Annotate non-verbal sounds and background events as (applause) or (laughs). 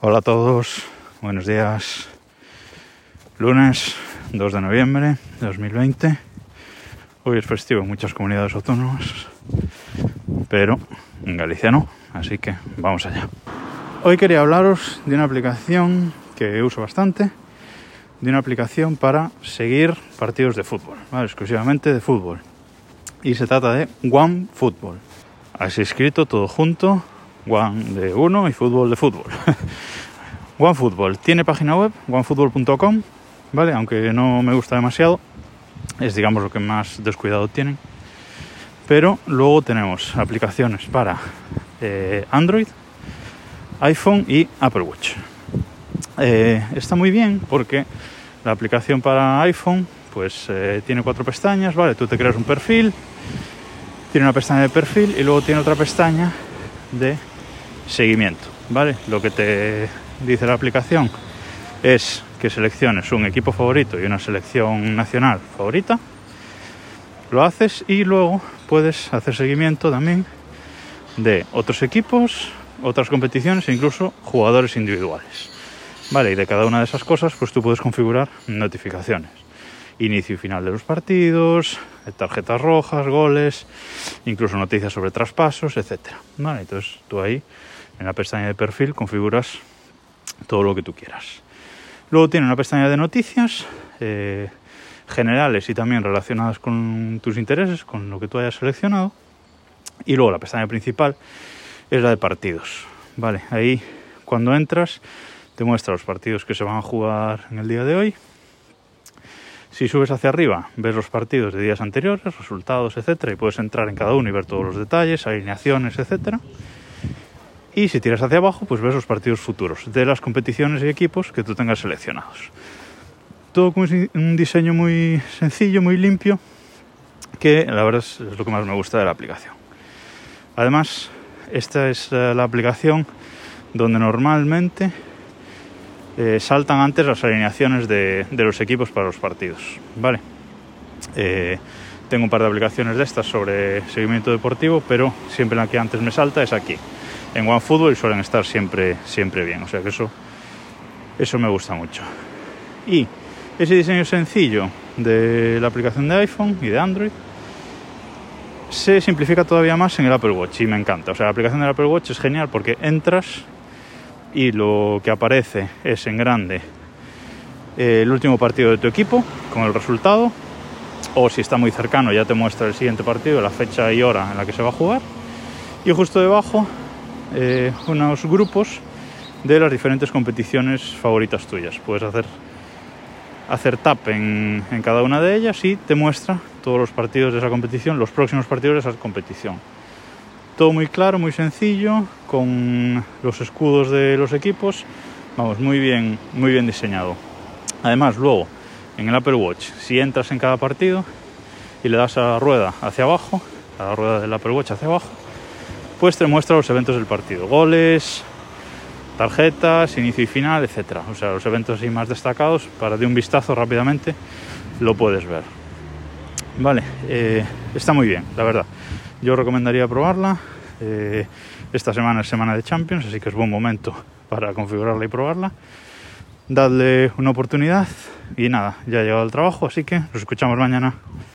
Hola a todos, buenos días. Lunes 2 de noviembre de 2020. Hoy es festivo en muchas comunidades autónomas, pero en Galicia no, así que vamos allá. Hoy quería hablaros de una aplicación que uso bastante, de una aplicación para seguir partidos de fútbol, exclusivamente de fútbol. Y se trata de One Football. Así escrito todo junto, One de uno y fútbol de fútbol. (laughs) OneFootball tiene página web, onefootball.com, ¿vale? Aunque no me gusta demasiado, es digamos lo que más descuidado tienen. Pero luego tenemos aplicaciones para eh, Android, iPhone y Apple Watch. Eh, está muy bien porque la aplicación para iPhone pues eh, tiene cuatro pestañas, ¿vale? Tú te creas un perfil, tiene una pestaña de perfil y luego tiene otra pestaña de seguimiento, ¿vale? Lo que te dice la aplicación es que selecciones un equipo favorito y una selección nacional favorita. Lo haces y luego puedes hacer seguimiento también de otros equipos, otras competiciones e incluso jugadores individuales. Vale, y de cada una de esas cosas, pues tú puedes configurar notificaciones. Inicio y final de los partidos, tarjetas rojas, goles, incluso noticias sobre traspasos, etc. Vale, entonces tú ahí en la pestaña de perfil configuras todo lo que tú quieras. Luego tiene una pestaña de noticias eh, generales y también relacionadas con tus intereses, con lo que tú hayas seleccionado. Y luego la pestaña principal es la de partidos. Vale, ahí cuando entras te muestra los partidos que se van a jugar en el día de hoy. Si subes hacia arriba, ves los partidos de días anteriores, resultados, etcétera, y puedes entrar en cada uno y ver todos los detalles, alineaciones, etcétera. Y si tiras hacia abajo, pues ves los partidos futuros de las competiciones y equipos que tú tengas seleccionados. Todo con un diseño muy sencillo, muy limpio, que la verdad es, lo que más me gusta de la aplicación. Además, esta es eh, la aplicación donde normalmente eh, saltan antes las alineaciones de, los equipos para los partidos. Vale. Eh, tengo un par de aplicaciones de estas sobre seguimiento deportivo, pero siempre la que antes me salta es aquí en OneFootball suelen estar siempre, siempre bien. O sea que eso, eso me gusta mucho. Y ese diseño sencillo de la aplicación de iPhone y de Android se simplifica todavía más en el Apple Watch y me encanta. O sea, la aplicación del Apple Watch es genial porque entras y lo que aparece es en grande eh, el último partido de tu equipo con el resultado o si está muy cercano ya te muestra el siguiente partido, la fecha y hora en la que se va a jugar y justo debajo eh, unos grupos de las diferentes competiciones favoritas tuyas. Puedes hacer, hacer tap en, en, cada una de ellas y te muestra todos los partidos de esa competición, los próximos partidos de esa competición. Todo muy claro, muy sencillo, con los escudos de los equipos. Vamos, muy bien, muy bien diseñado. Además, luego, en el Apple Watch, si entras en cada partido y le das a la rueda hacia abajo, a la rueda del Apple Watch hacia abajo, pues te muestra los eventos del partido, goles, tarjetas, inicio y final, etcétera. O sea, los eventos así más destacados, para de un vistazo rápidamente lo puedes ver. Vale, eh, está muy bien, la verdad. Yo recomendaría probarla. Eh, esta semana es semana de Champions, así que es buen momento (laughs) para configurarla y probarla. Dadle una oportunidad y nada, ya he llegado al trabajo, así que nos escuchamos mañana.